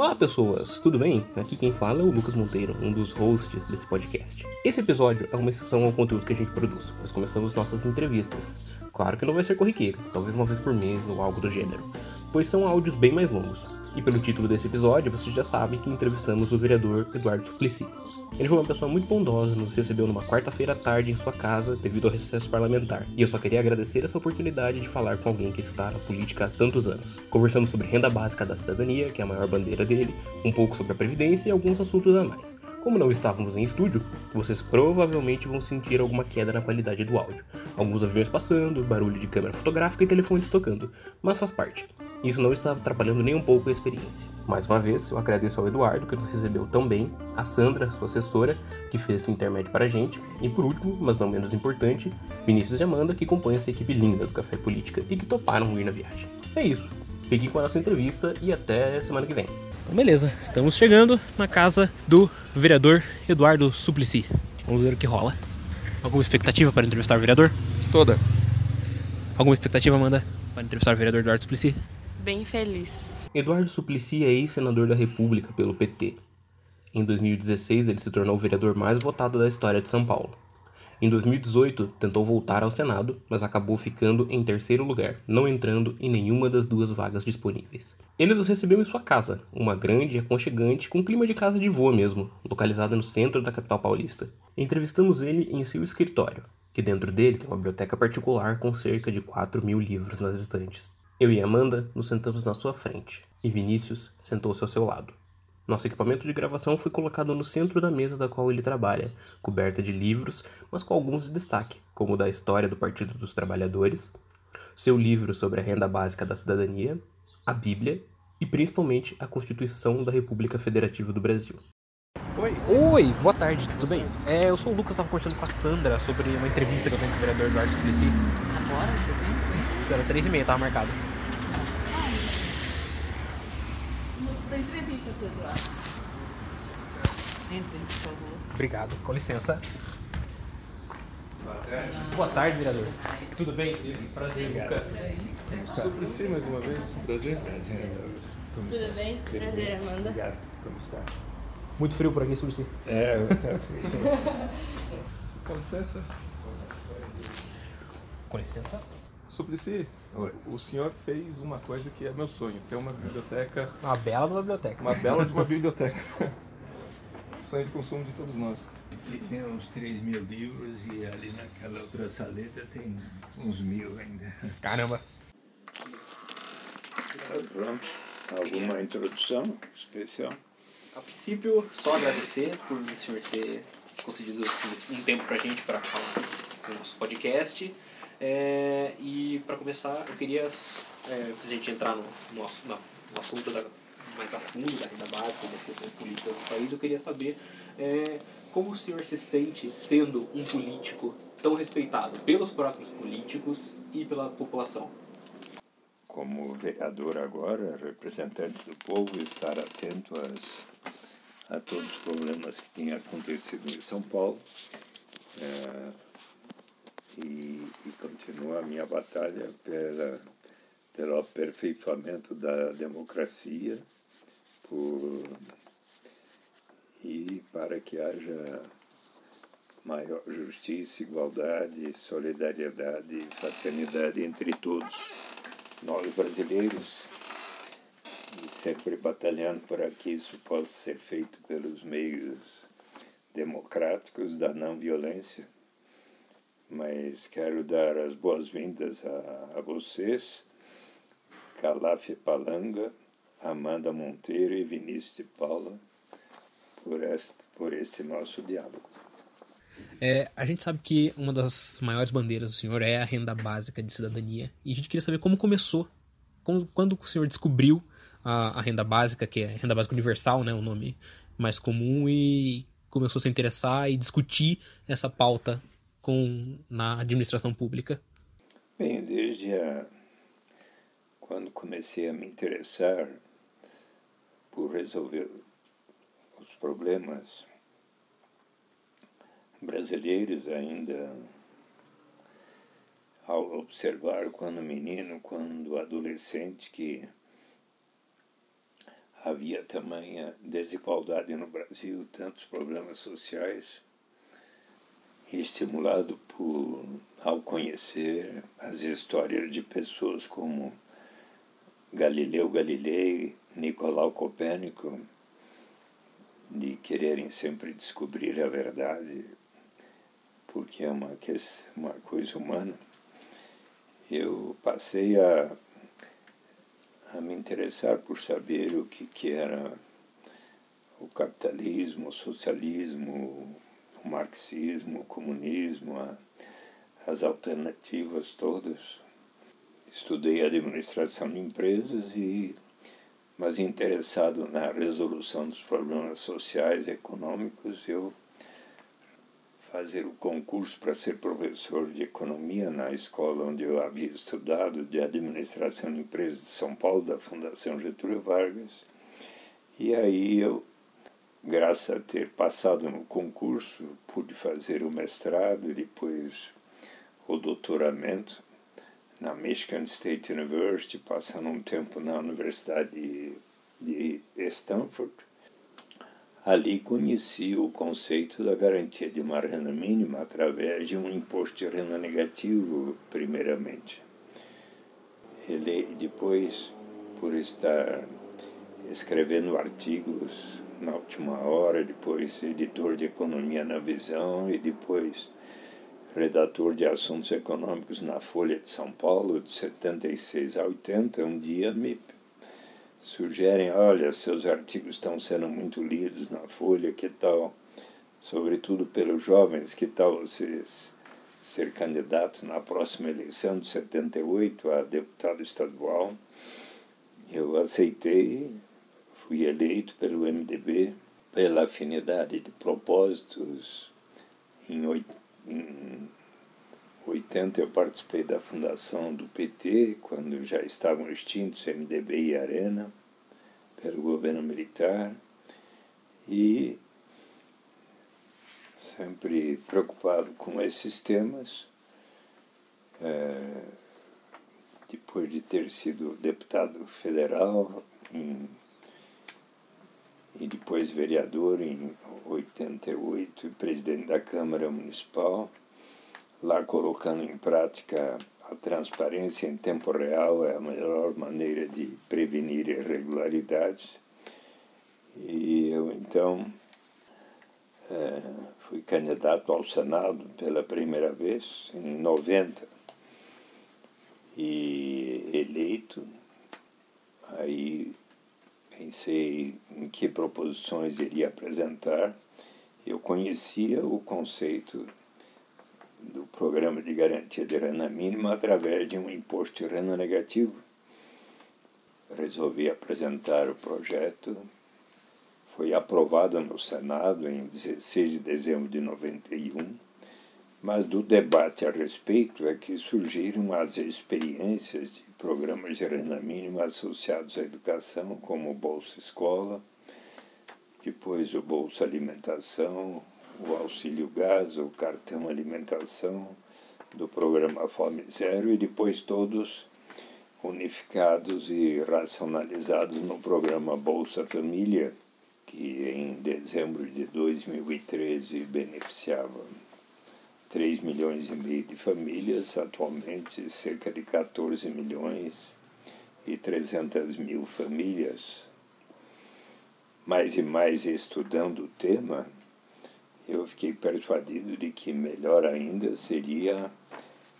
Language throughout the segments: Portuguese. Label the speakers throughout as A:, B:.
A: Olá pessoas, tudo bem? Aqui quem fala é o Lucas Monteiro, um dos hosts desse podcast. Esse episódio é uma exceção ao conteúdo que a gente produz, pois começamos nossas entrevistas. Claro que não vai ser corriqueiro, talvez uma vez por mês ou algo do gênero, pois são áudios bem mais longos. E pelo título desse episódio, vocês já sabem que entrevistamos o vereador Eduardo Suplicy. Ele foi uma pessoa muito bondosa, nos recebeu numa quarta-feira à tarde em sua casa devido ao recesso parlamentar. E eu só queria agradecer essa oportunidade de falar com alguém que está na política há tantos anos. Conversamos sobre renda básica da cidadania, que é a maior bandeira dele, um pouco sobre a previdência e alguns assuntos a mais. Como não estávamos em estúdio, vocês provavelmente vão sentir alguma queda na qualidade do áudio. Alguns aviões passando, barulho de câmera fotográfica e telefones tocando, mas faz parte. Isso não está atrapalhando nem um pouco a experiência. Mais uma vez, eu agradeço ao Eduardo, que nos recebeu tão bem, a Sandra, sua assessora, que fez esse intermédio para a gente, e por último, mas não menos importante, Vinícius e Amanda, que compõem essa equipe linda do Café Política e que toparam ir na viagem. É isso. Fiquem com a nossa entrevista e até semana que vem. Então, beleza, estamos chegando na casa do vereador Eduardo Suplicy. Vamos ver o que rola. Alguma expectativa para entrevistar o vereador?
B: Toda.
A: Alguma expectativa, Amanda, para entrevistar o vereador Eduardo Suplicy?
C: Bem feliz.
A: Eduardo Suplicy é ex-senador da República pelo PT. Em 2016, ele se tornou o vereador mais votado da história de São Paulo. Em 2018, tentou voltar ao Senado, mas acabou ficando em terceiro lugar, não entrando em nenhuma das duas vagas disponíveis. Ele os recebeu em sua casa, uma grande e aconchegante com clima de casa de vô mesmo, localizada no centro da capital paulista. Entrevistamos ele em seu escritório, que dentro dele tem uma biblioteca particular com cerca de 4 mil livros nas estantes. Eu e Amanda nos sentamos na sua frente, e Vinícius sentou-se ao seu lado. Nosso equipamento de gravação foi colocado no centro da mesa da qual ele trabalha, coberta de livros, mas com alguns de destaque, como o da história do Partido dos Trabalhadores, seu livro sobre a renda básica da cidadania, a Bíblia e principalmente a Constituição da República Federativa do Brasil.
B: Oi.
A: Oi, boa tarde, tudo bem? É, eu sou o Lucas, estava conversando com a Sandra sobre uma entrevista que eu tenho com o vereador Eduardo Suplicy.
C: Agora você tem isso?
A: Era três e meia, estava marcado.
C: Você entrevista, seu Eduardo. Entre, por favor.
A: Obrigado, com licença. Boa tarde, vereador. Tudo bem? Prazer, Lucas.
B: Suplicy mais uma vez. Prazer.
C: Tudo bem? Prazer, Amanda.
D: Obrigado. Como está?
A: Muito frio por aqui, Suplicy.
D: É, eu estava feliz.
B: Com licença.
A: Com licença.
B: Suplicy,
D: Oi.
B: o senhor fez uma coisa que é meu sonho. Ter uma biblioteca,
A: Uma bela numa biblioteca.
B: uma bela de uma biblioteca. sonho de consumo de todos nós.
D: Aqui tem uns 3 mil livros e ali naquela outra saleta tem uns mil ainda.
A: Caramba.
D: Pronto. Alguma introdução especial?
A: A princípio, só agradecer por o senhor ter concedido um tempo pra gente para falar no nosso podcast. É, e para começar, eu queria, é, antes de a gente entrar no, no, na- no assunto da, mais a fundo da renda básica e das questões políticas do país, eu queria saber é, como o senhor se sente sendo um político tão respeitado pelos próprios políticos e pela população.
D: Como vereador agora, representante do povo, estar atento às, a todos os problemas que têm acontecido em São Paulo. É, e, e continuar a minha batalha pela, pelo aperfeiçoamento da democracia por, e para que haja maior justiça, igualdade, solidariedade e fraternidade entre todos nós brasileiros e sempre batalhando para que isso possa ser feito pelos meios democráticos da não violência. Mas quero dar as boas-vindas a, a vocês, Calaf Palanga, Amanda Monteiro e Vinícius de Paula, por este, por este nosso diálogo.
A: É, a gente sabe que uma das maiores bandeiras do senhor é a renda básica de cidadania. E a gente queria saber como começou. Como, quando o senhor descobriu a, a renda básica, que é renda básica universal, né, o nome mais comum, e começou a se interessar e discutir essa pauta com, na administração pública.
D: Bem, desde a, quando comecei a me interessar por resolver os problemas brasileiros ainda ao observar quando menino, quando adolescente, que havia tamanha desigualdade no Brasil, tantos problemas sociais, estimulado por, ao conhecer as histórias de pessoas como Galileu Galilei, Nicolau Copérnico, de quererem sempre descobrir a verdade, porque é uma, uma coisa humana, eu passei a, a me interessar por saber o que, que era o capitalismo, o socialismo, o marxismo, o comunismo, a, as alternativas todas. Estudei administração de empresas e mas interessado na resolução dos problemas sociais e econômicos, eu fazer o concurso para ser professor de economia na escola onde eu havia estudado de administração de empresas de São Paulo, da Fundação Getúlio Vargas. E aí eu, graças a ter passado no concurso, pude fazer o mestrado e depois o doutoramento na Michigan State University, passando um tempo na Universidade de, Stanford. Ali conheci o conceito da garantia de uma renda mínima através de um imposto de renda negativo, primeiramente. Ele, depois, por estar escrevendo artigos na última hora, depois editor de economia na visão e depois redator de assuntos econômicos na Folha de São Paulo, de 76 a 80, um dia me sugerem, olha, seus artigos estão sendo muito lidos na Folha, que tal, sobretudo pelos jovens, que tal vocês ser candidato na próxima eleição de 78 a deputado estadual. Eu aceitei, fui eleito pelo MDB, pela afinidade de propósitos em em 80 eu participei da fundação do PT, quando já estavam extintos MDB e Arena, pelo governo militar, e sempre preocupado com esses temas. É, depois de ter sido deputado federal em, e depois vereador em 88 e presidente da Câmara Municipal, lá colocando em prática a transparência em tempo real é a melhor maneira de prevenir irregularidades. E eu então é, fui candidato ao Senado pela primeira vez em 90 e eleito. Aí pensei em que proposições iria apresentar. Eu conhecia o conceito do programa de garantia de renda mínima através de um imposto de renda negativo. Resolvi apresentar o projeto. Foi aprovado no Senado em 16 de dezembro de 91, mas do debate a respeito é que surgiram as experiências de programas de renda mínima associados à educação, como o Bolsa Escola, depois o Bolsa Alimentação, o Auxílio Gás, o Cartão Alimentação, do programa Fome Zero, e depois todos unificados e racionalizados no programa Bolsa Família, que em dezembro de 2013 beneficiava 3 milhões e meio de famílias, atualmente cerca de 14 milhões e 300 mil famílias. Mais e mais estudando o tema, eu fiquei persuadido de que melhor ainda seria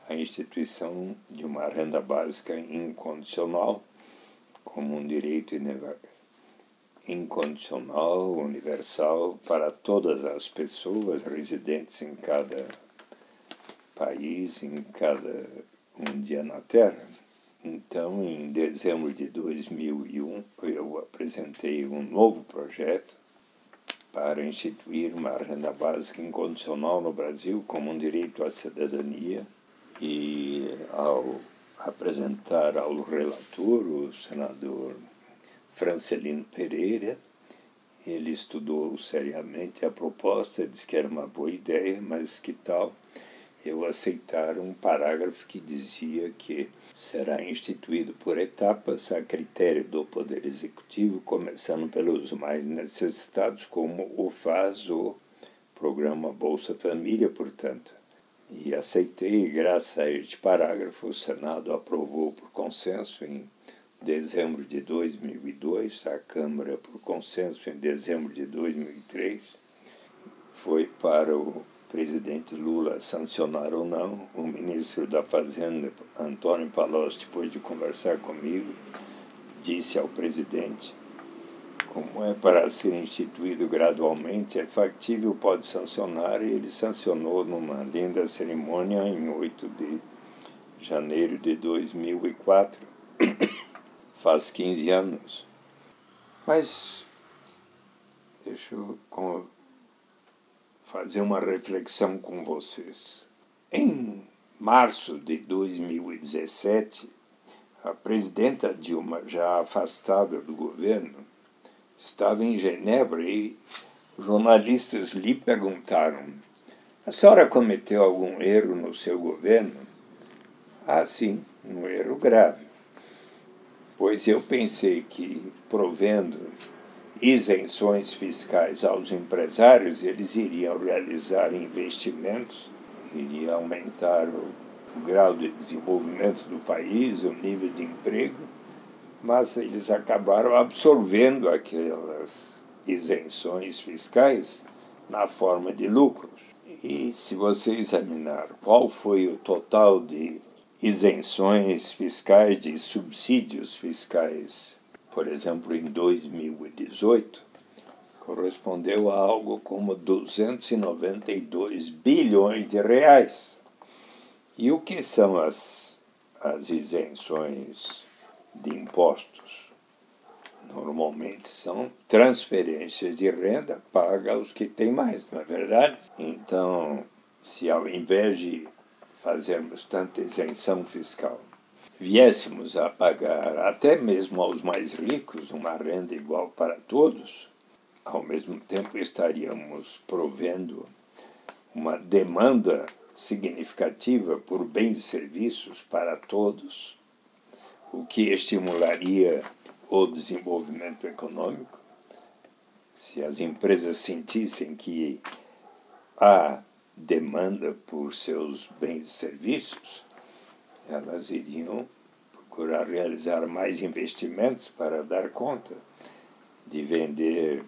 D: a instituição de uma renda básica incondicional como um direito incondicional, universal, para todas as pessoas residentes em cada país em cada um dia na Terra. Então, em dezembro de 2001, eu apresentei um novo projeto para instituir uma renda básica incondicional no Brasil como um direito à cidadania e ao apresentar ao relator, o senador Francelino Pereira, ele estudou seriamente a proposta, disse que era uma boa ideia, mas que tal eu aceitar um parágrafo que dizia que será instituído por etapas a critério do Poder Executivo, começando pelos mais necessitados, como o faz o programa Bolsa Família, portanto. E aceitei, graças a este parágrafo, o Senado aprovou por consenso em dezembro de 2002, a Câmara, por consenso, em dezembro de 2003, foi para o presidente Lula sancionar ou não, o ministro da Fazenda, Antônio Palocci, depois de conversar comigo, disse ao presidente como é para ser instituído gradualmente, é factível, pode sancionar, e ele sancionou numa linda cerimônia em 8 de janeiro de 2004, faz 15 anos. Mas deixa eu fazer uma reflexão com vocês. Em março de 2017, a presidenta Dilma, já afastada do governo, estava em Genebra e jornalistas lhe perguntaram: A senhora cometeu algum erro no seu governo? Ah, sim, um erro grave. Pois eu pensei que, provendo isenções fiscais aos empresários, eles iriam realizar investimentos, iria aumentar o, o grau de desenvolvimento do país, o nível de emprego, mas eles acabaram absorvendo aquelas isenções fiscais na forma de lucros. E se você examinar qual foi o total de isenções fiscais, de subsídios fiscais por exemplo, em 2018, correspondeu a algo como 292 bilhões de reais. E o que são as, as isenções de impostos? Normalmente são transferências de renda paga aos que têm mais, não é verdade? Então, se ao invés de fazermos tanta isenção fiscal, viéssemos a pagar até mesmo aos mais ricos uma renda igual para todos, ao mesmo tempo estaríamos provendo uma demanda significativa por bens e serviços para todos, o que estimularia o desenvolvimento econômico. Se as empresas sentissem que há demanda por seus bens e serviços, elas iriam procurar realizar mais investimentos para dar conta de vender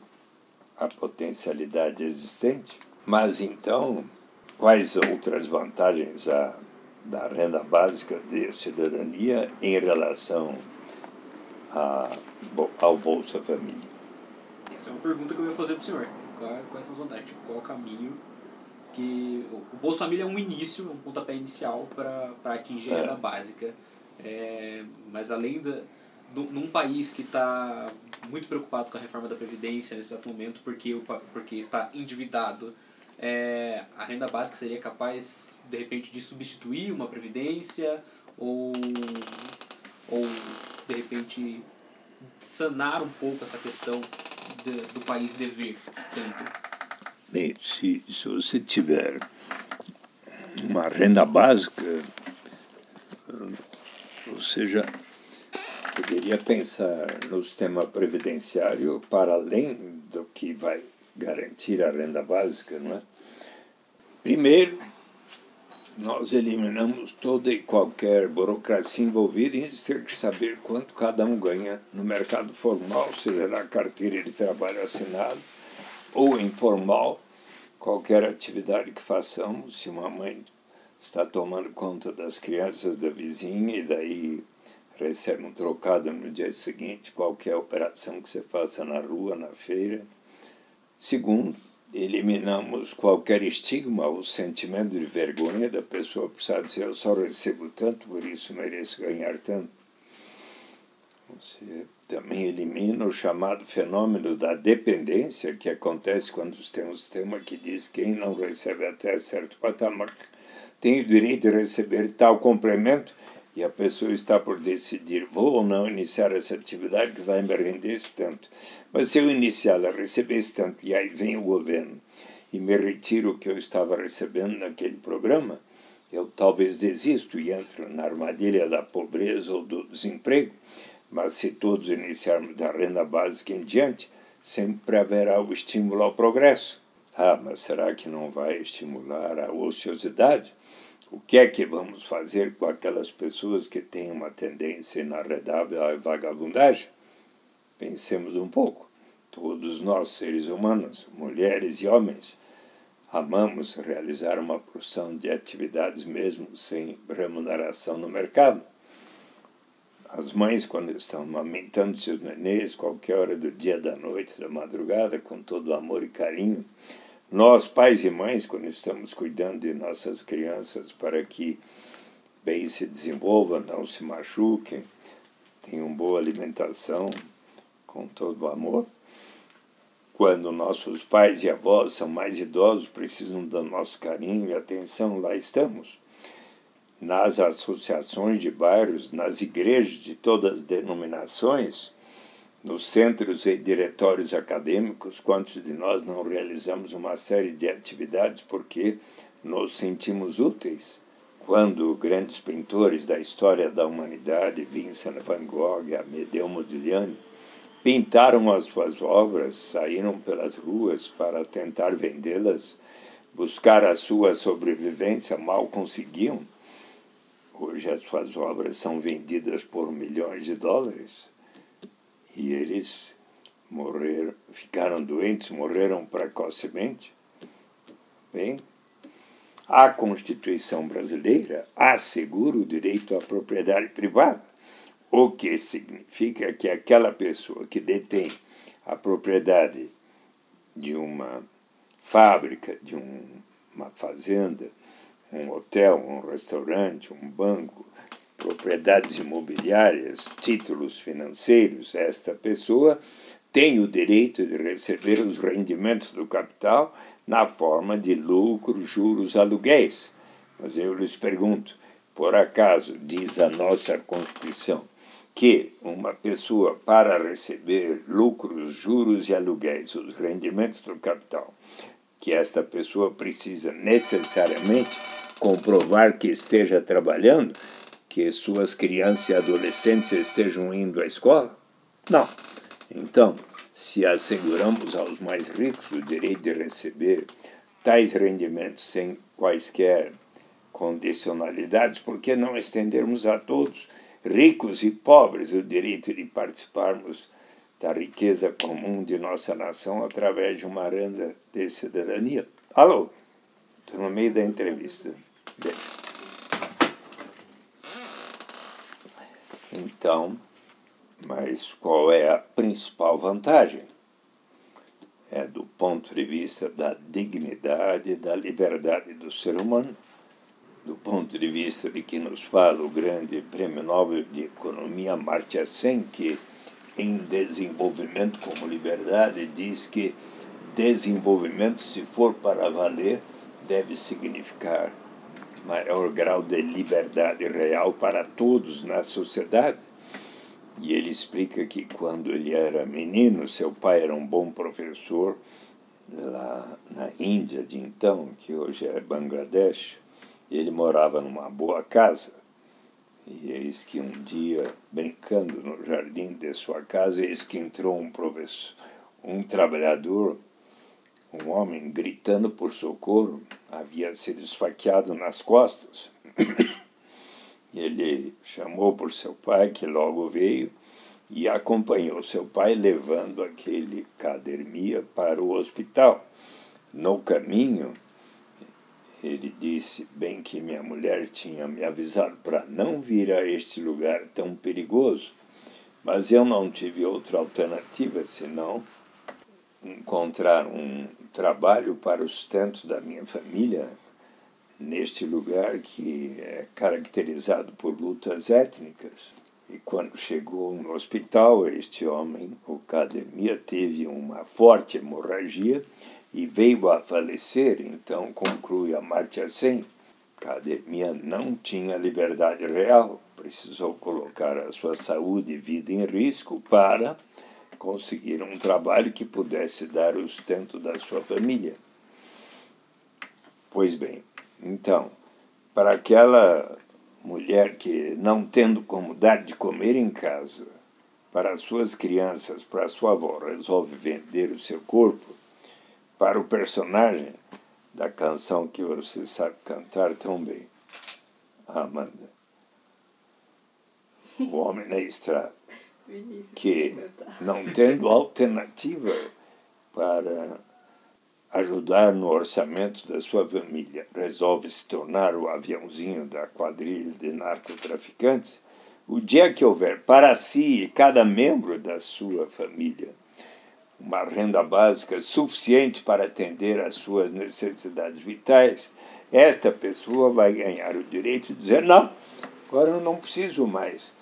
D: a potencialidade existente. Mas então, quais outras vantagens há da renda básica de cidadania em relação a, ao Bolsa Família?
A: Essa é uma pergunta que eu ia fazer para o senhor. Quais são as vantagens? Tipo, qual o caminho que o Bolsa Família é um início, um pontapé inicial para atingir a renda é. básica. É, mas além da, do, num país que está muito preocupado com a reforma da Previdência nesse exato momento, porque, porque está endividado, é, a renda básica seria capaz, de repente, de substituir uma Previdência ou, ou de repente, sanar um pouco essa questão de, do país dever tanto?
D: Bem, se, se você tiver uma renda básica, você já poderia pensar no sistema previdenciário para além do que vai garantir a renda básica, não é? Primeiro, nós eliminamos toda e qualquer burocracia envolvida em ter que saber quanto cada um ganha no mercado formal, seja na carteira de trabalho assinado ou informal, qualquer atividade que façamos, se uma mãe está tomando conta das crianças da vizinha e daí recebe um trocado no dia seguinte, qualquer operação que você faça na rua, na feira. Segundo, eliminamos qualquer estigma, o sentimento de vergonha da pessoa precisar dizer eu só recebo tanto, por isso mereço ganhar tanto. Você também elimina o chamado fenômeno da dependência, que acontece quando tem um sistema que diz que quem não recebe até certo patamar tem o direito de receber tal complemento e a pessoa está por decidir vou ou não iniciar essa atividade que vai me render esse tanto. Mas se eu iniciar a receber esse tanto e aí vem o governo e me retira o que eu estava recebendo naquele programa, eu talvez desisto e entro na armadilha da pobreza ou do desemprego, mas se todos iniciarmos da renda básica em diante, sempre haverá o estímulo ao progresso. Ah, mas será que não vai estimular a ociosidade? O que é que vamos fazer com aquelas pessoas que têm uma tendência inarredável à vagabundagem? Pensemos um pouco. Todos nós, seres humanos, mulheres e homens, amamos realizar uma porção de atividades mesmo sem remuneração no mercado. As mães, quando estão amamentando seus nenês, qualquer hora do dia, da noite, da madrugada, com todo amor e carinho. Nós, pais e mães, quando estamos cuidando de nossas crianças para que bem se desenvolvam, não se machuquem, tenham boa alimentação, com todo amor. Quando nossos pais e avós são mais idosos, precisam do nosso carinho e atenção, lá estamos. Nas associações de bairros, nas igrejas de todas as denominações, nos centros e diretórios acadêmicos, quantos de nós não realizamos uma série de atividades porque nos sentimos úteis? Quando grandes pintores da história da humanidade, Vincent van Gogh, Amedeo Modigliani, pintaram as suas obras, saíram pelas ruas para tentar vendê-las, buscar a sua sobrevivência, mal conseguiam. Hoje as suas obras são vendidas por milhões de dólares e eles morreram, ficaram doentes, morreram precocemente. Bem, a Constituição brasileira assegura o direito à propriedade privada o que significa que aquela pessoa que detém a propriedade de uma fábrica, de um, uma fazenda, um hotel, um restaurante, um banco, propriedades imobiliárias, títulos financeiros, esta pessoa tem o direito de receber os rendimentos do capital na forma de lucros, juros, aluguéis. Mas eu lhes pergunto, por acaso diz a nossa Constituição que uma pessoa, para receber lucros, juros e aluguéis, os rendimentos do capital, que esta pessoa precisa necessariamente comprovar que esteja trabalhando, que suas crianças e adolescentes estejam indo à escola? Não. Então, se asseguramos aos mais ricos o direito de receber tais rendimentos sem quaisquer condicionalidades, por que não estendermos a todos? ricos e pobres, o direito de participarmos da riqueza comum de nossa nação através de uma renda de cidadania. Alô? Estou no meio da entrevista. Então, mas qual é a principal vantagem? É do ponto de vista da dignidade da liberdade do ser humano do ponto de vista de que nos fala o grande Prêmio Nobel de Economia Amartya Sen, que em desenvolvimento como liberdade diz que desenvolvimento, se for para valer, deve significar maior grau de liberdade real para todos na sociedade. E ele explica que quando ele era menino, seu pai era um bom professor lá na Índia de então, que hoje é Bangladesh, ele morava numa boa casa, e eis que um dia, brincando no jardim de sua casa, eis que entrou um professor, um trabalhador, um homem gritando por socorro, havia sido esfaqueado nas costas. Ele chamou por seu pai, que logo veio, e acompanhou seu pai levando aquele cadermia para o hospital. No caminho, ele disse bem que minha mulher tinha me avisado para não vir a este lugar tão perigoso, mas eu não tive outra alternativa senão encontrar um trabalho para o sustento da minha família neste lugar que é caracterizado por lutas étnicas. E quando chegou no hospital, este homem, o Cademia, teve uma forte hemorragia e veio a falecer, então conclui Amartya Sen, que a academia não tinha liberdade real, precisou colocar a sua saúde e vida em risco para conseguir um trabalho que pudesse dar o sustento da sua família. Pois bem, então, para aquela mulher que, não tendo como dar de comer em casa para as suas crianças, para a sua avó, resolve vender o seu corpo, para o personagem da canção que você sabe cantar tão bem, Amanda. O homem na estrada, que, não tendo alternativa para ajudar no orçamento da sua família, resolve se tornar o aviãozinho da quadrilha de narcotraficantes, o dia que houver para si e cada membro da sua família uma renda básica suficiente para atender às suas necessidades vitais, esta pessoa vai ganhar o direito de dizer: não, agora eu não preciso mais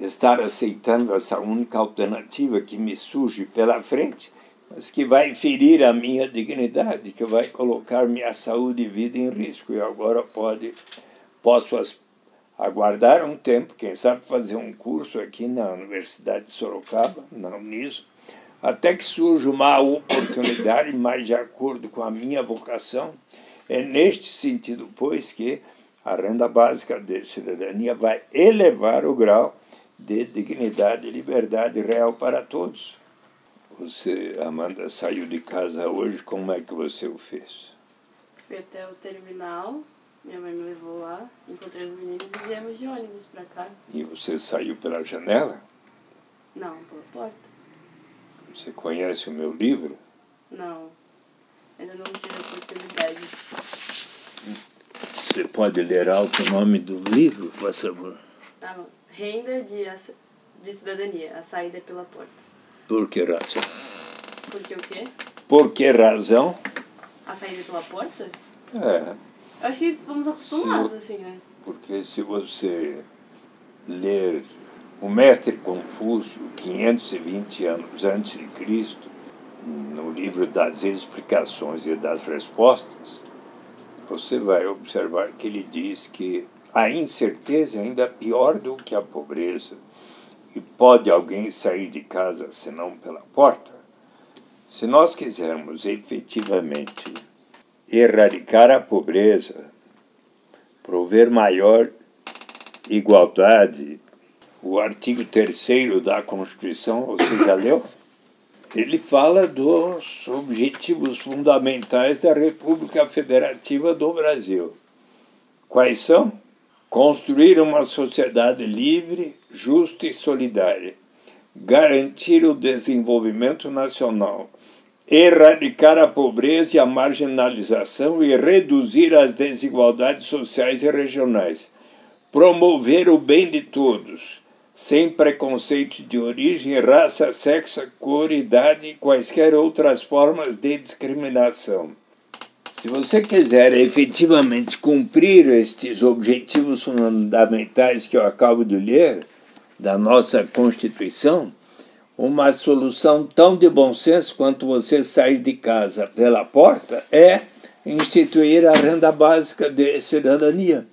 D: estar aceitando essa única alternativa que me surge pela frente mas que vai ferir a minha dignidade, que vai colocar minha saúde e vida em risco. E agora pode, posso aguardar um tempo, quem sabe fazer um curso aqui na Universidade de Sorocaba, na Uniso, até que surja uma oportunidade mais de acordo com a minha vocação. É neste sentido, pois, que a renda básica de cidadania vai elevar o grau de dignidade e liberdade real para todos. Você, Amanda, saiu de casa hoje, como é que você o fez?
C: Fui até o terminal, minha mãe me levou lá, encontrei os meninos e viemos de ônibus pra cá.
D: E você saiu pela janela?
C: Não, pela porta.
D: Você conhece o meu livro?
C: Não, ainda não tive a oportunidade.
D: Você pode ler alto o nome do livro, por favor?
C: Tá bom. Renda de, de cidadania, a saída é pela porta.
D: Por que razão?
C: Por que o quê?
D: Por que razão?
C: A saída pela porta?
D: É.
C: Eu acho que fomos acostumados, assim, né?
D: Porque se você ler o mestre Confúcio, 520 anos antes de Cristo, no livro das explicações e das respostas, você vai observar que ele diz que a incerteza é ainda pior do que a pobreza e pode alguém sair de casa senão pela porta? Se nós quisermos efetivamente erradicar a pobreza, prover maior igualdade, o artigo 3 da Constituição, você já leu? Ele fala dos objetivos fundamentais da República Federativa do Brasil. Quais são? Construir uma sociedade livre, justa e solidária, garantir o desenvolvimento nacional, erradicar a pobreza e a marginalização e reduzir as desigualdades sociais e regionais, promover o bem de todos, sem preconceito de origem, raça, sexo, cor, idade e quaisquer outras formas de discriminação se você quiser efetivamente cumprir estes objetivos fundamentais que eu acabo de ler da nossa Constituição, uma solução tão de bom senso quanto você sair de casa pela porta é instituir a renda básica de cidadania.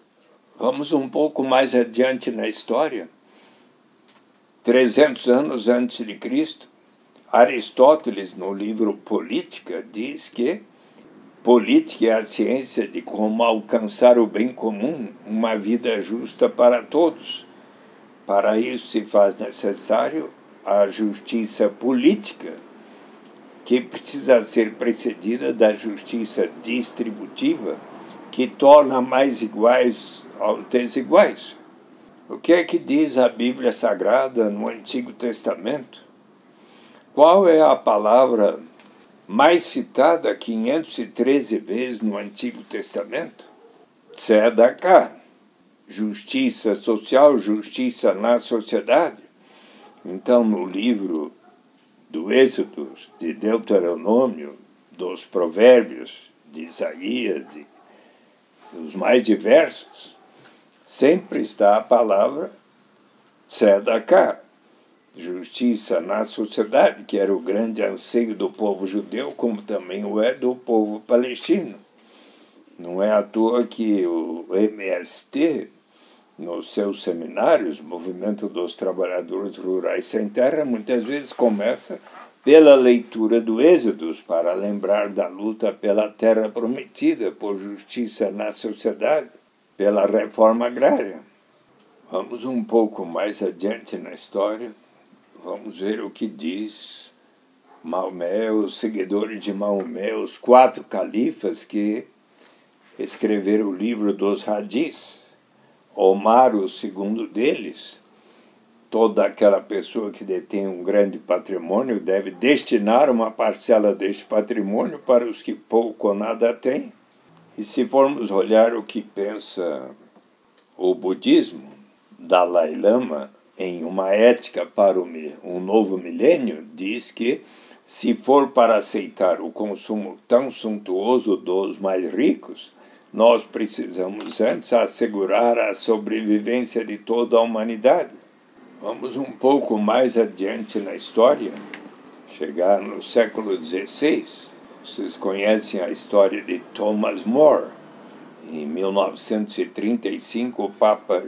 D: Vamos um pouco mais adiante na história. 300 anos antes de Cristo, Aristóteles, no livro Política, diz que Política é a ciência de como alcançar o bem comum, uma vida justa para todos. Para isso se faz necessário a justiça política, que precisa ser precedida da justiça distributiva, que torna mais iguais aos desiguais. O que é que diz a Bíblia Sagrada no Antigo Testamento? Qual é a palavra mais citada 513 vezes no Antigo Testamento, Tzedakah, justiça social, justiça na sociedade. Então, no livro do Êxodo, de Deuteronômio, dos Provérbios, de Isaías, de, dos mais diversos, sempre está a palavra Tzedakah, justiça na sociedade, que era o grande anseio do povo judeu, como também o é do povo palestino. Não é à toa que o MST, nos seus seminários, Movimento dos Trabalhadores Rurais Sem Terra, muitas vezes começa pela leitura do Êxodo, para lembrar da luta pela terra prometida, por justiça na sociedade. pela reforma agrária. Vamos um pouco mais adiante na história, vamos ver o que diz Maomé, os seguidores de Maomé, os quatro califas que escreveram o livro dos Hadis. Omar, o segundo deles, toda aquela pessoa que detém um grande patrimônio deve destinar uma parcela deste patrimônio para os que pouco ou nada têm. E se formos olhar o que pensa o budismo, Dalai Lama, em uma ética para um novo milênio, diz que se for para aceitar o consumo tão suntuoso dos mais ricos, nós precisamos antes assegurar a sobrevivência de toda a humanidade. Vamos um pouco mais adiante na história, chegar no século XVI. Vocês conhecem a história de Thomas More. Em 1935, o Papa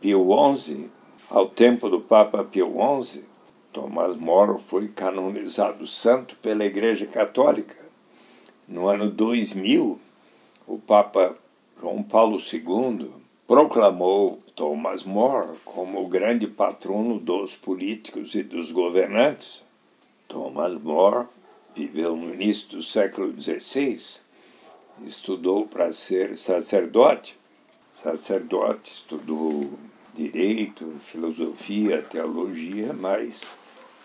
D: Pio XI, ao tempo do Papa Pio XI, Thomas More foi canonizado santo pela Igreja Católica. No ano 2000, o Papa João Paulo II proclamou Thomas More como o grande patrono dos políticos e dos governantes. Thomas More viveu no início do século XVI, estudou para ser sacerdote. Sacerdote, estudou direito, filosofia, teologia, mas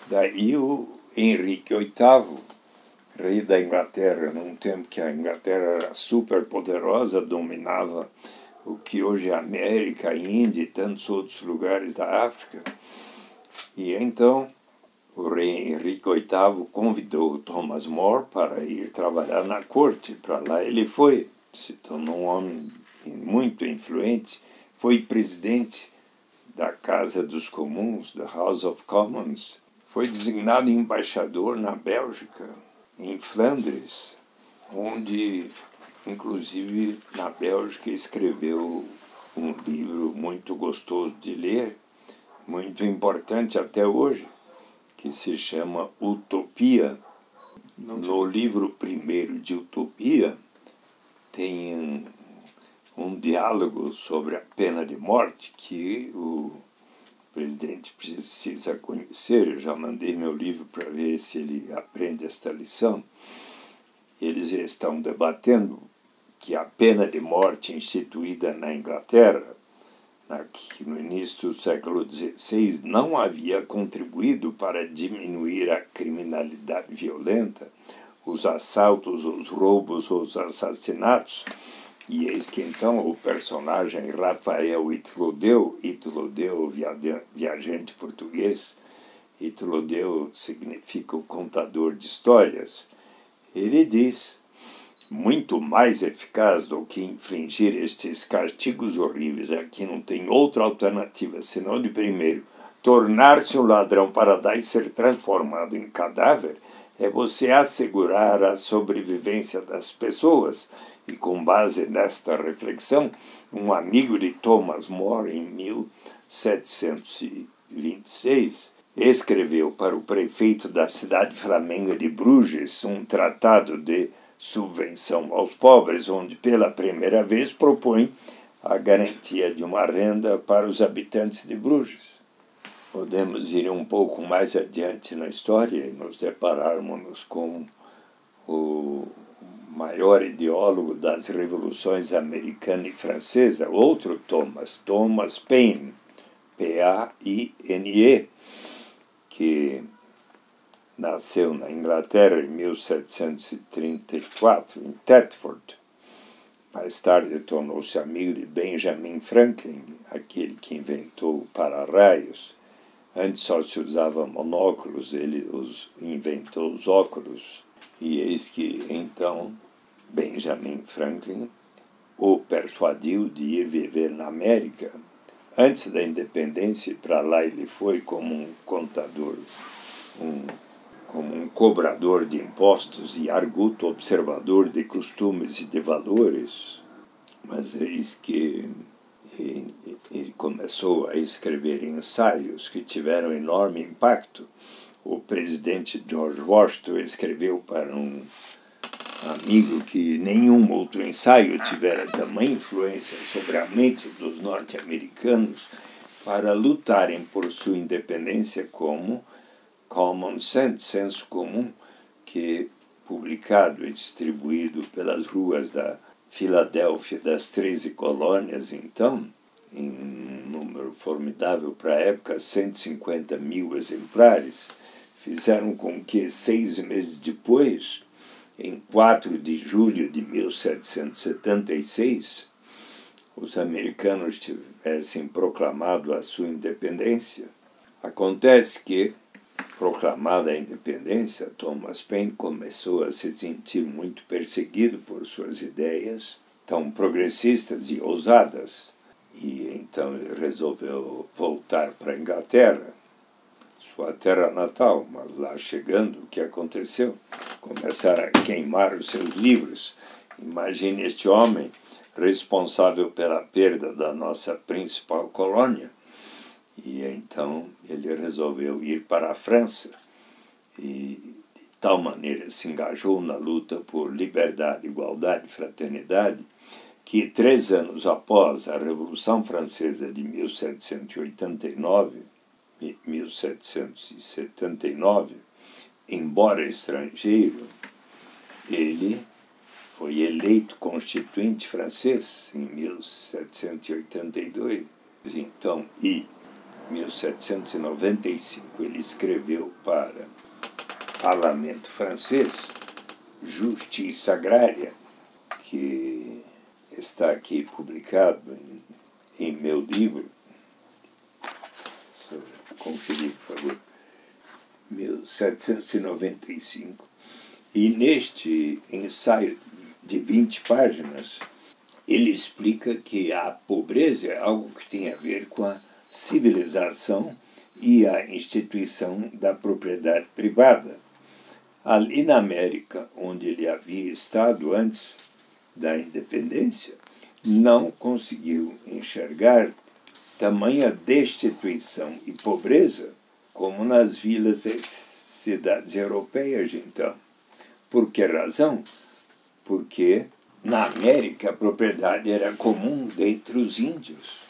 D: daí o Henrique VIII, rei da Inglaterra, num tempo que a Inglaterra era super poderosa, dominava o que hoje é América, Índia e tantos outros lugares da África. E então o rei Henrique VIII convidou Thomas More para ir trabalhar na corte. Para lá ele foi, se tornou um homem muito influente, foi presidente da Casa dos Comuns, da House of Commons, foi designado embaixador na Bélgica, em Flandres, onde, inclusive, na Bélgica escreveu um livro muito gostoso de ler, muito importante até hoje, que se chama Utopia. No livro primeiro de Utopia, tem um, diálogo sobre a pena de morte que o presidente precisa conhecer. Eu já mandei meu livro para ver se ele aprende esta lição. Eles estão debatendo que a pena de morte instituída na Inglaterra no início do século XVI não havia contribuído para diminuir a criminalidade violenta, os assaltos, os roubos, os assassinatos. E eis que então o personagem Rafael Itlodeu, Itlodeu, viajante português, Itlodeu significa o contador de histórias, ele diz muito mais eficaz do que infringir estes castigos horríveis. Aqui não tem outra alternativa senão, de primeiro, tornar-se um ladrão para daí ser transformado em cadáver, é você assegurar a sobrevivência das pessoas. E com base nesta reflexão, um amigo de Thomas More, em 1726, escreveu para o prefeito da cidade flamenga de Bruges um tratado de subvenção aos pobres, onde pela primeira vez propõe a garantia de uma renda para os habitantes de Bruges. Podemos ir um pouco mais adiante na história e nos depararmos com o maior ideólogo das revoluções americana e francesa, outro Thomas, Thomas Paine, P-A-I-N-E, que nasceu na Inglaterra em 1734, em Thetford. Mais tarde tornou-se amigo de Benjamin Franklin, aquele que inventou o para-raios. Antes só se usava monóculos, ele os inventou os óculos. E eis que então Benjamin Franklin o persuadiu de ir viver na América. Antes da independência, para lá ele foi como um contador, um como um cobrador de impostos e arguto observador de costumes e de valores, mas eis que ele começou a escrever ensaios que tiveram enorme impacto. O presidente George Washington escreveu para um amigo que nenhum outro ensaio tivera tamanha influência sobre a mente dos norte-americanos para lutarem por sua independência como Common Sense, senso comum, que publicado e distribuído pelas ruas da Filadélfia das 13 colônias, então, em um número formidável para a época, 150 mil exemplares, fizeram com que, seis meses depois, em 4 de julho de 1776, os americanos tivessem proclamado a sua independência. Acontece que, proclamada a independência, Thomas Paine começou a se sentir muito perseguido por suas ideias tão progressistas e ousadas. E então ele resolveu voltar para a Inglaterra, sua terra natal, mas lá chegando, o que aconteceu? Começaram a queimar os seus livros. Imagine este homem responsável pela perda da nossa principal colônia. E então ele resolveu ir para a França e de tal maneira se engajou na luta por liberdade, igualdade e fraternidade que três anos após a Revolução Francesa de 1789, 1779, embora estrangeiro, ele foi eleito constituinte francês em 1782. Então, e 1795 ele escreveu para Parlamento francês Justiça Agrária, que está aqui publicado em, em meu livro. Conferir, por favor. 1795. E neste ensaio de 20 páginas, ele explica que a pobreza é algo que tem a ver com a civilização e a instituição da propriedade privada. Ali na América, onde ele havia estado antes da independência, não conseguiu enxergar tamanha destituição e pobreza como nas vilas e cidades europeias então. Por que razão? Porque na América a propriedade era comum dentre os índios.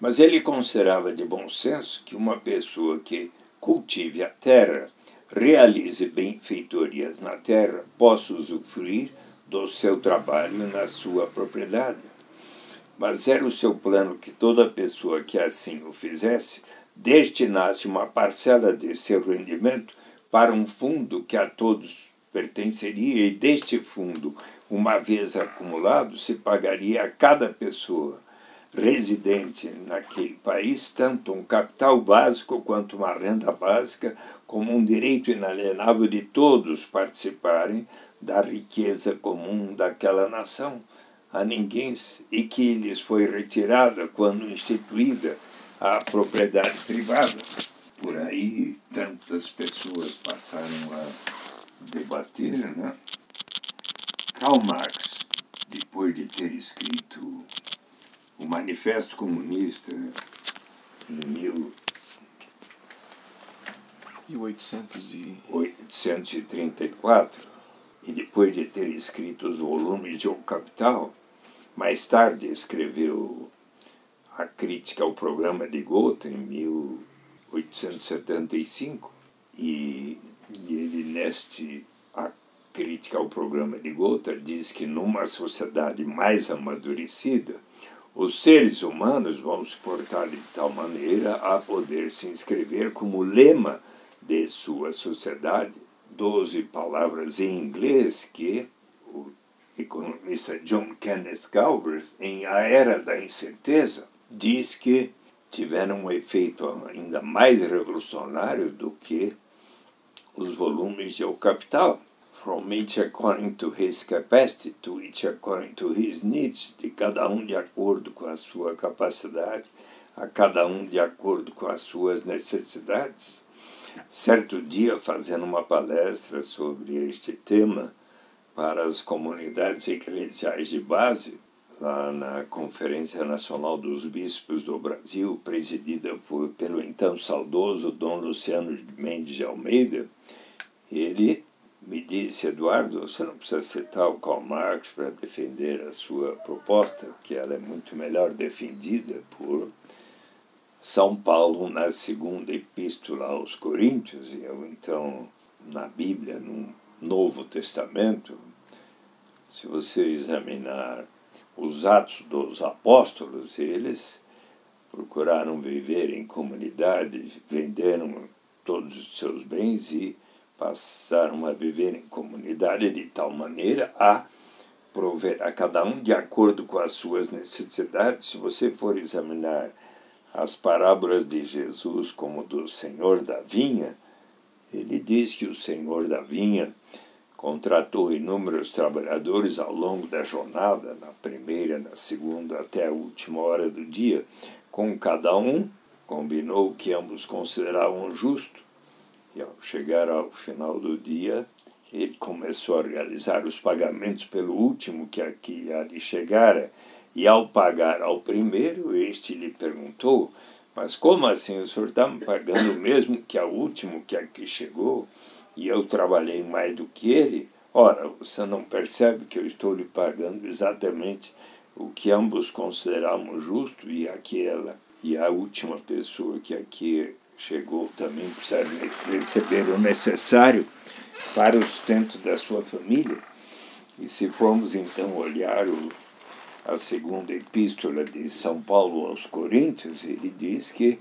D: Mas ele considerava de bom senso que uma pessoa que cultive a terra, realize benfeitorias na terra, possa usufruir do seu trabalho na sua propriedade. Mas era o seu plano que toda pessoa que assim o fizesse destinasse uma parcela de seu rendimento para um fundo que a todos pertenceria, e deste fundo, uma vez acumulado, se pagaria a cada pessoa residente naquele país tanto um capital básico quanto uma renda básica, como um direito inalienável de todos participarem da riqueza comum daquela nação. A ninguém e que lhes foi retirada quando instituída a propriedade privada. Por aí tantas pessoas passaram a debater, né? Karl Marx, depois de ter escrito o Manifesto Comunista em 1834, e depois de ter escrito os volumes de O Capital, mais tarde escreveu a crítica ao programa de Goethe em 1875, e, e ele, neste a crítica ao programa de Goethe, diz que numa sociedade mais amadurecida, os seres humanos vão se portar de tal maneira a poder se inscrever como lema de sua sociedade doze palavras em inglês que economista John Kenneth Galbraith, em A Era da Incerteza, diz que tiveram um efeito ainda mais revolucionário do que os volumes de O Capital from each according to his capacity, to each according to his needs, de cada um de acordo com a sua capacidade, a cada um de acordo com as suas necessidades. Certo dia, fazendo uma palestra sobre este tema para as comunidades eclesiais de base, lá na Conferência Nacional dos Bispos do Brasil, presidida por, pelo então saudoso Dom Luciano Mendes de Almeida, ele me disse, Eduardo, você não precisa citar o Karl Marx para defender a sua proposta, que ela é muito melhor defendida por São Paulo na segunda epístola aos Coríntios, e eu então na Bíblia, no Novo Testamento, se você examinar os Atos dos Apóstolos, eles procuraram viver em comunidade, venderam todos os seus bens e passaram a viver em comunidade de tal maneira a prover a cada um de acordo com as suas necessidades. Se você for examinar as parábolas de Jesus como do Senhor da vinha, ele diz que o Senhor da vinha contratou inúmeros trabalhadores ao longo da jornada, na primeira, na segunda, até a última hora do dia. Com cada um, combinou que ambos consideravam justo e ao chegar ao final do dia, ele começou a realizar os pagamentos pelo último que aqui há de chegar. E ao pagar ao primeiro, este lhe perguntou: Mas como assim? O senhor está me pagando mesmo que ao último que aqui chegou? E eu trabalhei mais do que ele? Ora, você não percebe que eu estou lhe pagando exatamente o que ambos consideramos justo e aquela e a última pessoa que aqui chegou também precisa receber o necessário para o sustento da sua família. E se formos então olhar o, a segunda epístola de São Paulo aos Coríntios, ele diz que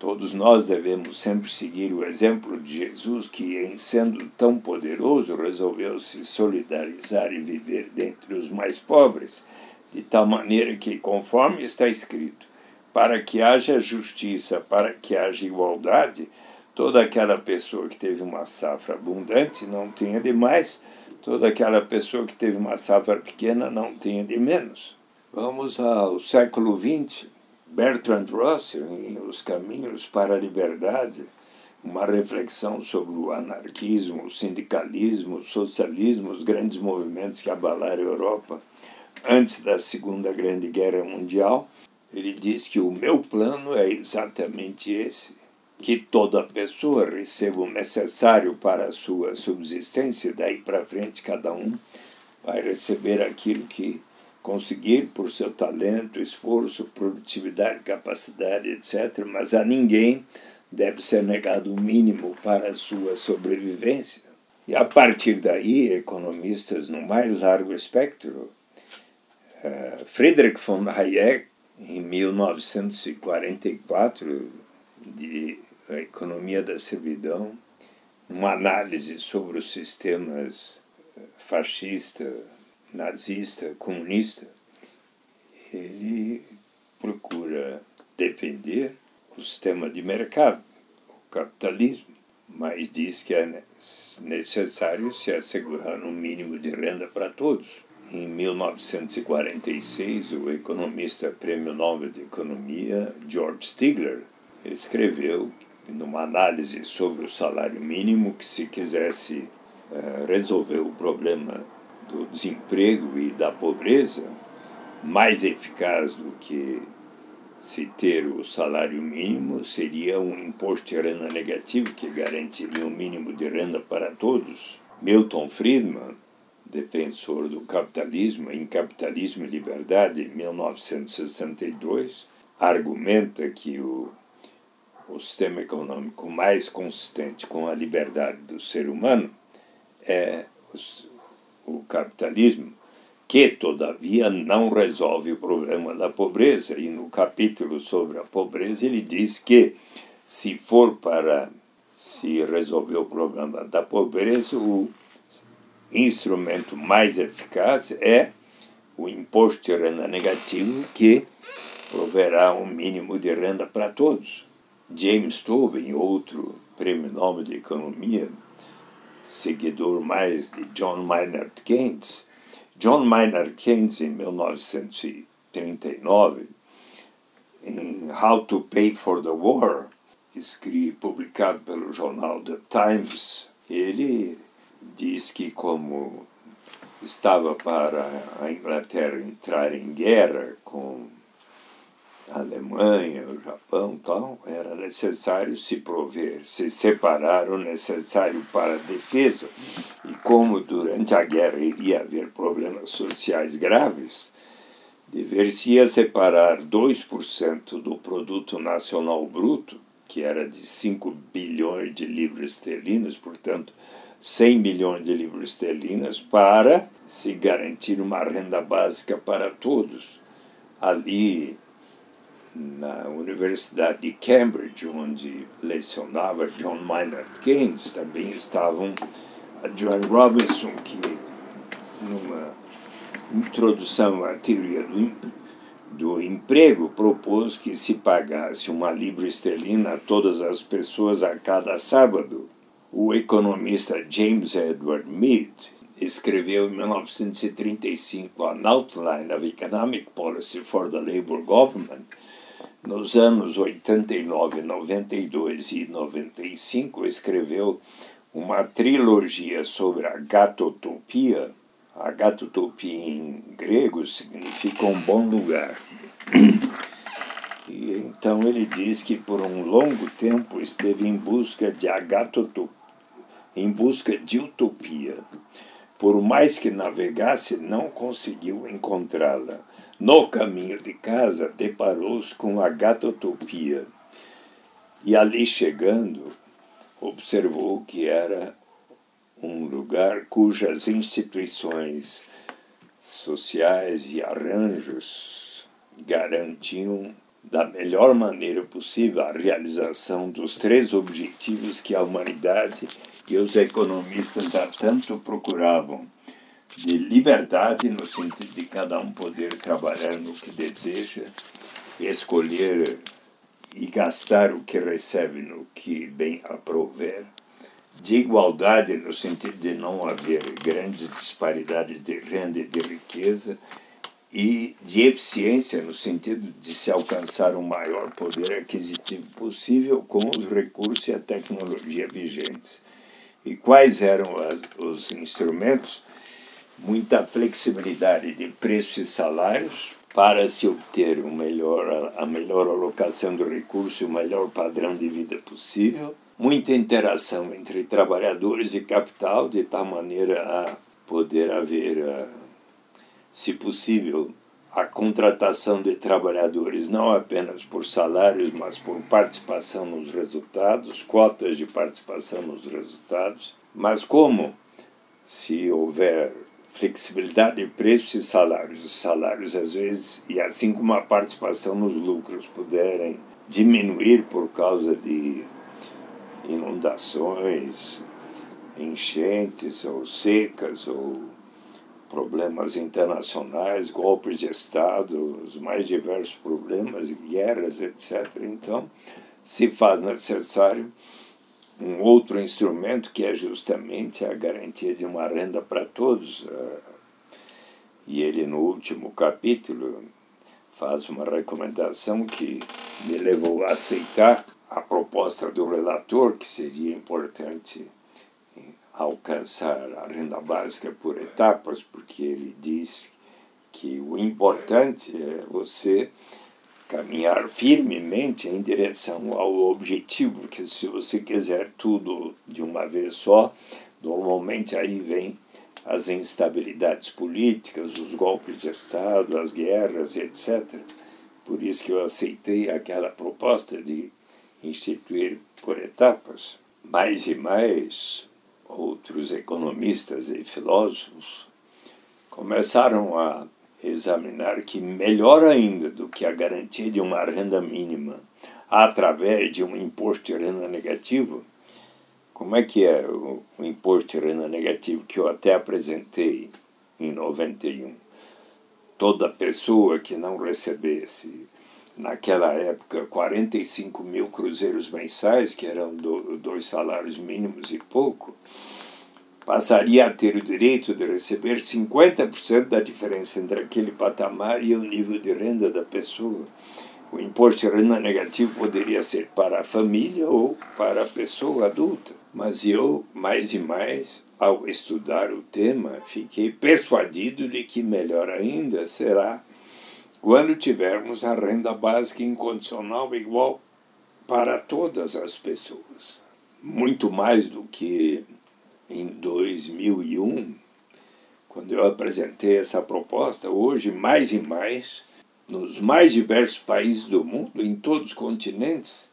D: todos nós devemos sempre seguir o exemplo de Jesus, que, em sendo tão poderoso, resolveu se solidarizar e viver dentre os mais pobres, de tal maneira que, conforme está escrito, para que haja justiça, para que haja igualdade, toda aquela pessoa que teve uma safra abundante não tenha de mais, toda aquela pessoa que teve uma safra pequena não tenha de menos. Vamos ao século XX, Bertrand Russell, em Os Caminhos para a Liberdade, uma reflexão sobre o anarquismo, o sindicalismo, o socialismo, os grandes movimentos que abalaram a Europa antes da Segunda Grande Guerra Mundial, ele diz que o meu plano é exatamente esse: que toda pessoa receba o necessário para a sua subsistência, daí para frente cada um vai receber aquilo que conseguir por seu talento, esforço, produtividade, capacidade, etc. Mas a ninguém deve ser negado o mínimo para sua sobrevivência. E a partir daí, economistas no mais largo espectro, uh, Friedrich von Hayek em 1944, de A Economia da Servidão, uma análise sobre os sistemas eh, fascista, nazista, comunista, ele procura defender o sistema de mercado, o capitalismo, mas diz que é necessário se assegurar um mínimo de renda para todos. Em 1946, o economista prêmio Nobel de Economia George Stigler escreveu numa análise sobre o salário mínimo que se quisesse uh, resolver o problema do desemprego e da pobreza, mais eficaz do que se ter o salário mínimo seria um imposto de renda negativo que garantiria um mínimo de renda para todos. Milton Friedman defensor do capitalismo em Capitalismo e Liberdade, em 1962, argumenta que o, o sistema econômico mais consistente com a liberdade do ser humano é o capitalismo, que, todavia, não resolve o problema da pobreza. E no capítulo sobre a pobreza, ele diz que, se for para se resolver o problema da pobreza, o instrumento mais eficaz é o imposto de renda negativo, que proverá um mínimo de renda para todos. James Tobin, outro prêmio Nobel de Economia, seguidor mais de John Maynard Keynes. John Maynard Keynes, em 1939, em How to Pay for the War, escrito, publicado pelo jornal The Times, ele diz que como estava para a Inglaterra entrar em guerra com a Alemanha, o Japão tal, era necessário se prover, se separar o necessário para a defesa. E como durante a guerra iria haver problemas sociais graves, dever-se-ia separar 2% do produto nacional bruto, que era de 5 bilhões de libras esterlinas, portanto, 100 milhões de libras esterlinas, para se garantir uma renda básica para todos. Ali, na Universidade de Cambridge, onde lecionava John Maynard Keynes, também estavam John Robinson, que, numa introdução à teoria do, do emprego, propôs que se pagasse uma libra esterlina a todas as pessoas a cada sábado. O economista James Edward Mead escreveu em 1935 An Outline of Economic Policy for the Labour Government. Nos anos 89, 92 e 95, escreveu uma trilogia sobre a gatotopia. A gatotopia em grego significa um bom lugar. E então ele diz que por um longo tempo esteve em busca de agatotopia, em busca de utopia. Por mais que navegasse, não conseguiu encontrá-la. No caminho de casa, deparou-se com a gatotopia. E ali chegando, observou que era um lugar cujas instituições sociais e arranjos garantiam da melhor maneira possível a realização dos três objetivos que a humanidade e os economistas há tanto procuravam de liberdade no sentido de cada um poder trabalhar no que deseja, escolher e gastar o que recebe no que bem aprouver, de igualdade no sentido de não haver grandes disparidades de renda e de riqueza, e de eficiência no sentido de se alcançar o maior poder aquisitivo possível com os recursos e a tecnologia vigentes. E quais eram os instrumentos? Muita flexibilidade de preços e salários para se obter um melhor, a melhor alocação do recurso e o melhor padrão de vida possível. Muita interação entre trabalhadores e capital, de tal maneira a poder haver, se possível, a contratação de trabalhadores não apenas por salários, mas por participação nos resultados, cotas de participação nos resultados. Mas como se houver flexibilidade de preços e salários, os salários às vezes, e assim como a participação nos lucros puderem diminuir por causa de inundações, enchentes ou secas ou problemas internacionais, golpes de Estado, os mais diversos problemas, guerras, etc. Então, se faz necessário um outro instrumento que é justamente a garantia de uma renda para todos. E ele, no último capítulo, faz uma recomendação que me levou a aceitar a proposta do relator, que seria importante alcançar a renda básica por etapas, porque ele diz que o importante é você caminhar firmemente em direção ao objetivo, porque se você quiser tudo de uma vez só, normalmente aí vem as instabilidades políticas, os golpes de Estado, as guerras, etc. Por isso que eu aceitei aquela proposta de instituir por etapas. Mais e mais, outros economistas e filósofos começaram a examinar que melhor ainda do que a garantia de uma renda mínima através de um imposto de renda negativo, como é que é o, imposto de renda negativo que eu até apresentei em 91? Toda pessoa que não recebesse naquela época 45 mil cruzeiros mensais, que eram do, dois salários mínimos e pouco, passaria a ter o direito de receber 50% da diferença entre aquele patamar e o nível de renda da pessoa. O imposto de renda negativo poderia ser para a família ou para a pessoa adulta. Mas eu, mais e mais, ao estudar o tema, fiquei persuadido de que melhor ainda será quando tivermos a renda básica incondicional igual para todas as pessoas. Muito mais do que em 2001, quando eu apresentei essa proposta, hoje mais e mais, nos mais diversos países do mundo, em todos os continentes,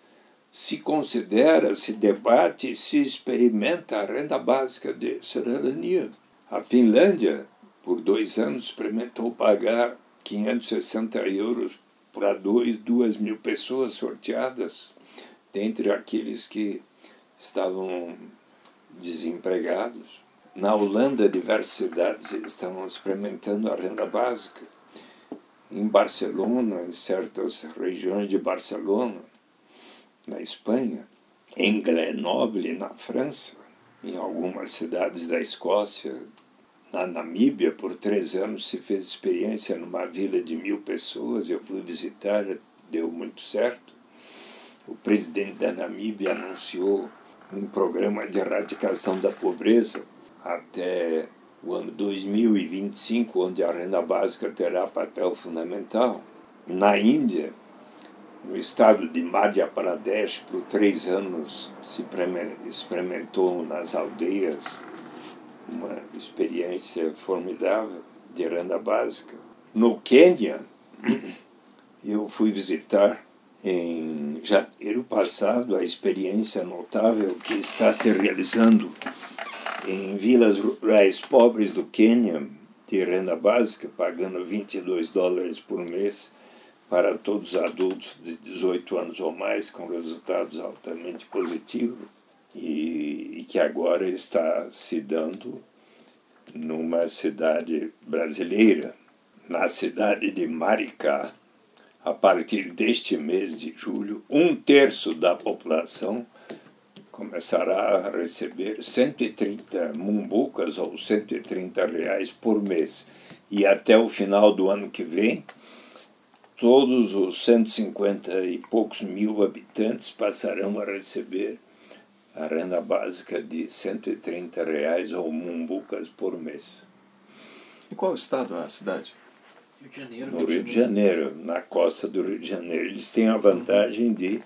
D: se considera, se debate, se experimenta a renda básica de cidadania. A Finlândia, por dois anos, experimentou pagar 560 euros para dois, duas mil pessoas sorteadas, dentre aqueles que estavam desempregados. Na Holanda, diversas cidades estão experimentando a renda básica. Em Barcelona, em certas regiões de Barcelona, na Espanha, em Grenoble, na França, em algumas cidades da Escócia, na Namíbia, por três anos se fez experiência numa vila de mil pessoas. Eu fui visitar, deu muito certo. O presidente da Namíbia anunciou um programa de erradicação da pobreza até o ano 2025, onde a renda básica terá papel fundamental. Na Índia, no estado de Madhya Pradesh, por três anos, se experimentou nas aldeias uma experiência formidável de renda básica. No Quênia, eu fui visitar em janeiro passado a experiência notável que está se realizando em vilas rurais pobres do Quênia, de renda básica, pagando 22 dólares por mês para todos os adultos de 18 anos ou mais, com resultados altamente positivos, e, e que agora está se dando numa cidade brasileira, na cidade de Maricá. A partir deste mês de julho, um terço da população começará a receber 130 mumbucas ou 130 reais por mês. E até o final do ano que vem, todos os 150 e poucos mil habitantes passarão a receber a renda básica de 130 reais ou mumbucas por mês.
B: E qual estado é a cidade?
E: Rio Janeiro.
D: No Rio de Janeiro, na costa do Rio de Janeiro. Eles têm a vantagem de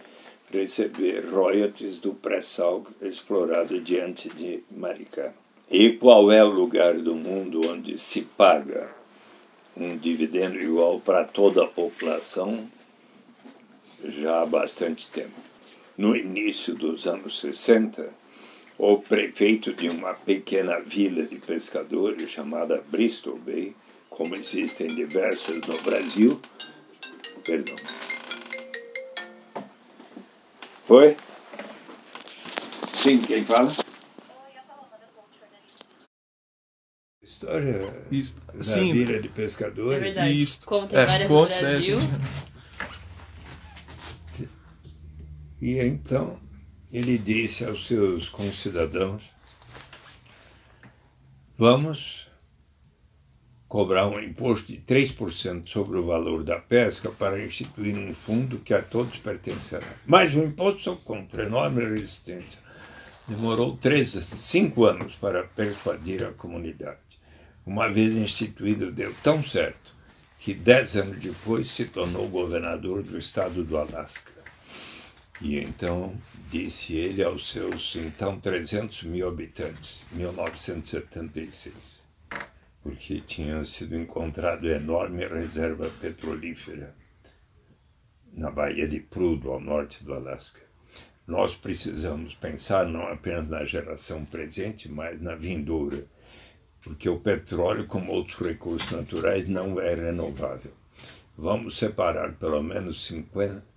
D: receber royalties do pré-sal explorado diante de Maricá. E qual é o lugar do mundo onde se paga um dividendo igual para toda a população já há bastante tempo. No início dos anos 60, o prefeito de uma pequena vila de pescadores chamada Bristol Bay, como existem diversas no Brasil, perdão. Oi? Sim, quem fala? História
B: Isso.
D: da
B: Sim,
D: vila de
C: É
D: pescadores.
C: verdade.
B: Isso.
C: Como tem
B: É,
C: várias
B: conte,
C: no
B: né,
C: Brasil,
B: gente?
D: E então ele disse aos seus concidadãos: vamos cobrar um imposto de 3% sobre o valor da pesca para instituir um fundo que a todos pertencerá. Mas o imposto sou contra, enorme resistência. Demorou três, cinco anos para persuadir a comunidade. Uma vez instituído, deu tão certo que dez anos depois se tornou governador do estado do Alasca. E então disse ele aos seus então 300 mil habitantes, 1976, porque tinha sido encontrado enorme reserva petrolífera na Baía de Prudhoe, ao norte do Alasca. Nós precisamos pensar não apenas na geração presente, mas na vindoura, porque o petróleo, como outros recursos naturais, não é renovável. Vamos separar pelo menos 50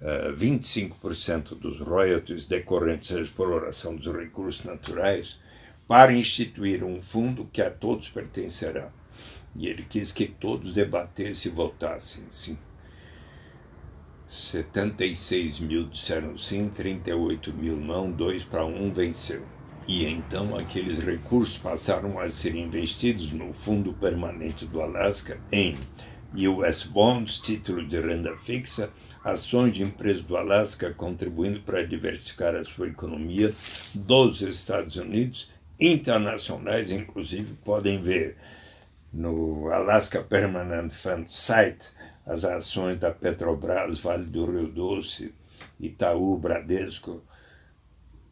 D: Uh, 25% dos royalties decorrentes da exploração dos recursos naturais para instituir um fundo que a todos pertencerá. E ele quis que todos debatessem e votassem. Sim. 76 mil disseram sim, 38 mil não, 2 para 1 venceu. E então aqueles recursos passaram a ser investidos no Fundo Permanente do Alasca em US Bonds, título de renda fixa, ações de empresas do Alasca contribuindo para diversificar a sua economia dos Estados Unidos, internacionais, inclusive, podem ver no Alaska Permanent Fund site as ações da Petrobras, Vale do Rio Doce, Itaú, Bradesco,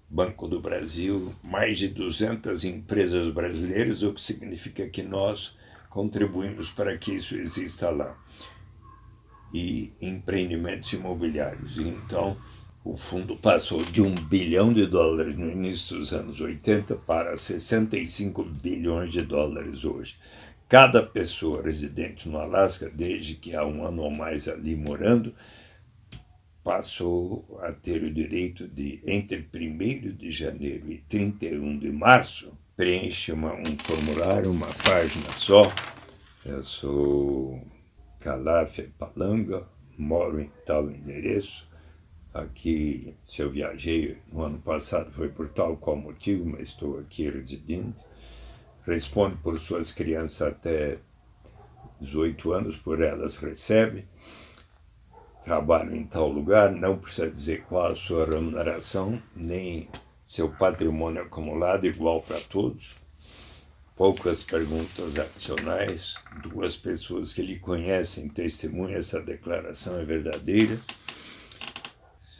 D: Banco do Brasil, mais de 200 empresas brasileiras, o que significa que nós contribuímos para que isso exista lá. E empreendimentos imobiliários. Então, o fundo passou de um bilhão de dólares no início dos anos 80 para 65 bilhões de dólares hoje. Cada pessoa residente no Alasca, desde que há um ano ou mais ali morando, passou a ter o direito de, entre 1 de janeiro e 31 de março, preenche uma, um formulário, uma página só. Eu sou Calafé Palanga, moro em tal endereço. Aqui, se eu viajei no ano passado, foi por tal qual motivo, mas estou aqui residindo. Responde por suas crianças até 18 anos, por elas recebe trabalho em tal lugar, não precisa dizer qual a sua remuneração, nem seu patrimônio acumulado, igual para todos. Poucas perguntas adicionais, duas pessoas que lhe conhecem testemunham essa declaração é verdadeira.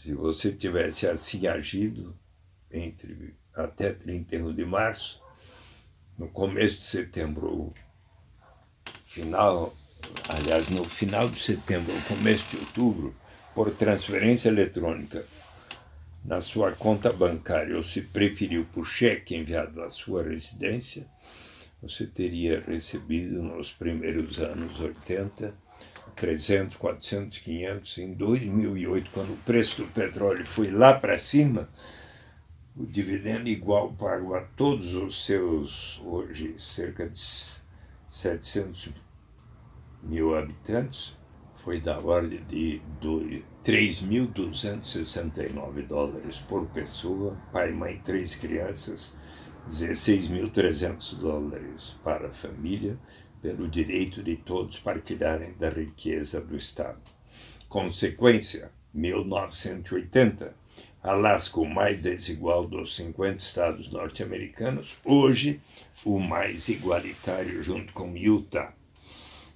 D: Se você tivesse assim agido entre até 31 de março, no começo de setembro, final aliás, no final de setembro, começo de outubro, por transferência eletrônica na sua conta bancária, ou se preferiu por cheque enviado à sua residência, você teria recebido nos primeiros anos 80 300, 400, 500. Em 2008, quando o preço do petróleo foi lá para cima, o dividendo igual pago a todos os seus, hoje, cerca de 700 mil habitantes, foi da ordem de 3.269 dólares por pessoa, pai, mãe, três crianças, 16.300 dólares para a família, pelo direito de todos partilharem da riqueza do Estado. Consequência, 1980, Alasca, o mais desigual dos 50 estados norte-americanos, hoje o mais igualitário junto com Utah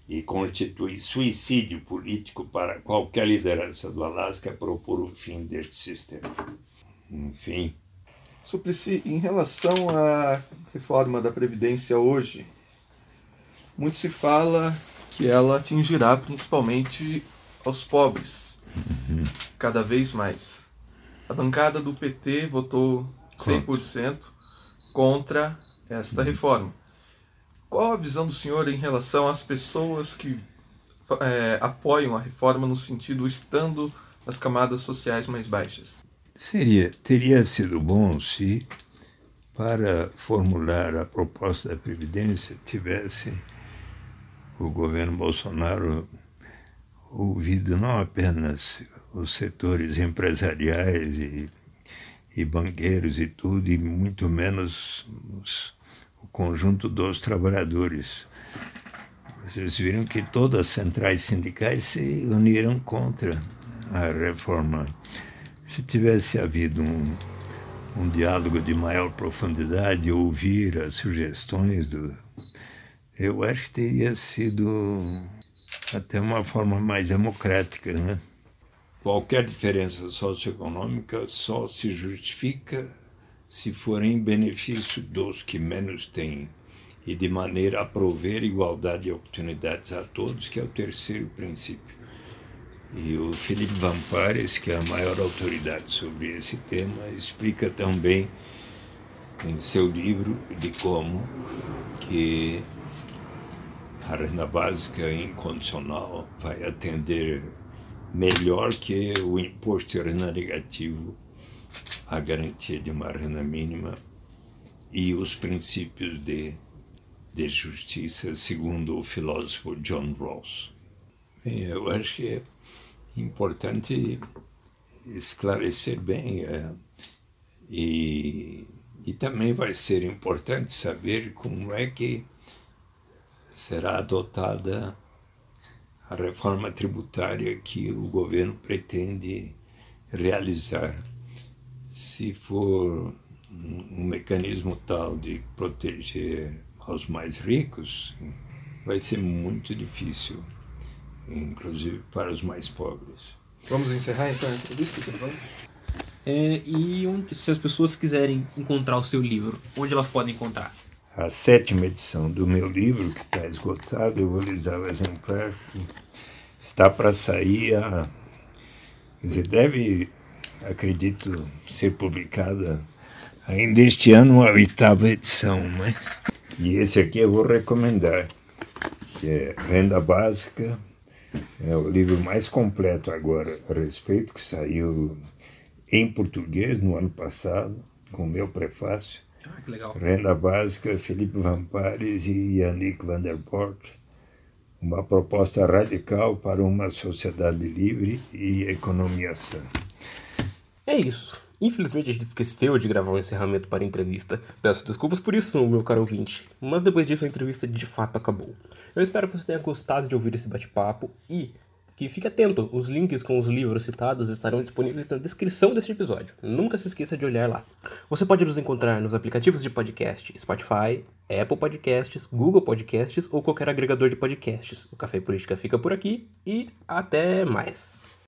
D: e constitui suicídio político para qualquer liderança do Alasca propor o fim deste sistema. Enfim.
B: Suplicy, em relação à reforma da Previdência hoje, muito se fala que ela atingirá principalmente aos pobres, uhum. cada vez mais. A bancada do PT votou 100% contra esta uhum. reforma qual a visão do senhor em relação às pessoas que é, apoiam a reforma no sentido estando nas camadas sociais mais baixas?
D: Seria, teria sido bom se, para formular a proposta da Previdência, tivesse o governo Bolsonaro ouvido não apenas os setores empresariais e, e banqueiros e tudo, e muito menos os conjunto dos trabalhadores. Vocês viram que todas as centrais sindicais se uniram contra a reforma. Se tivesse havido um, um diálogo de maior profundidade, ouvir as sugestões do. Eu acho que teria sido até uma forma mais democrática, né? Qualquer diferença socioeconômica só se justifica se for em benefício dos que menos têm e de maneira a prover igualdade de oportunidades a todos, que é o terceiro princípio. E o Felipe Vampares, que é a maior autoridade sobre esse tema, explica também em seu livro de como que a renda básica incondicional vai atender melhor que o imposto de renda negativo a garantia de uma renda mínima e os princípios de, de justiça, segundo o filósofo John Rawls. Eu acho que é importante esclarecer bem é, e, e também vai ser importante saber como é que será adotada a reforma tributária que o governo pretende realizar se for um mecanismo tal de proteger aos mais ricos, vai ser muito difícil inclusive para os mais pobres.
B: Vamos encerrar então a entrevista,
A: É, e onde, se as pessoas quiserem encontrar o seu livro, onde elas podem encontrar?
D: A sétima edição do meu livro, que está esgotado, eu vou lhes dar o exemplar, está para sair a. Quer dizer, deve, acredito, ser publicada ainda este ano a oitava edição, mas. E esse aqui eu vou recomendar, que é Renda Básica, é o livro mais completo agora a respeito, que saiu em português no ano passado, com o meu prefácio.
A: Ah, que legal.
D: Renda Básica, Felipe Vampares e Yannick van der Port. Uma proposta radical para uma sociedade livre e economia sã.
A: É isso. Infelizmente a gente esqueceu de gravar o um encerramento para a entrevista. Peço desculpas por isso, meu caro ouvinte. Mas depois disso a entrevista de fato acabou. Eu espero que você tenha gostado de ouvir esse bate-papo e que fique atento, os links com os livros citados estarão disponíveis na descrição deste episódio. Nunca se esqueça de olhar lá. Você pode nos encontrar nos aplicativos de podcast Spotify, Apple Podcasts, Google Podcasts ou qualquer agregador de podcasts. O Café Política fica por aqui e até mais.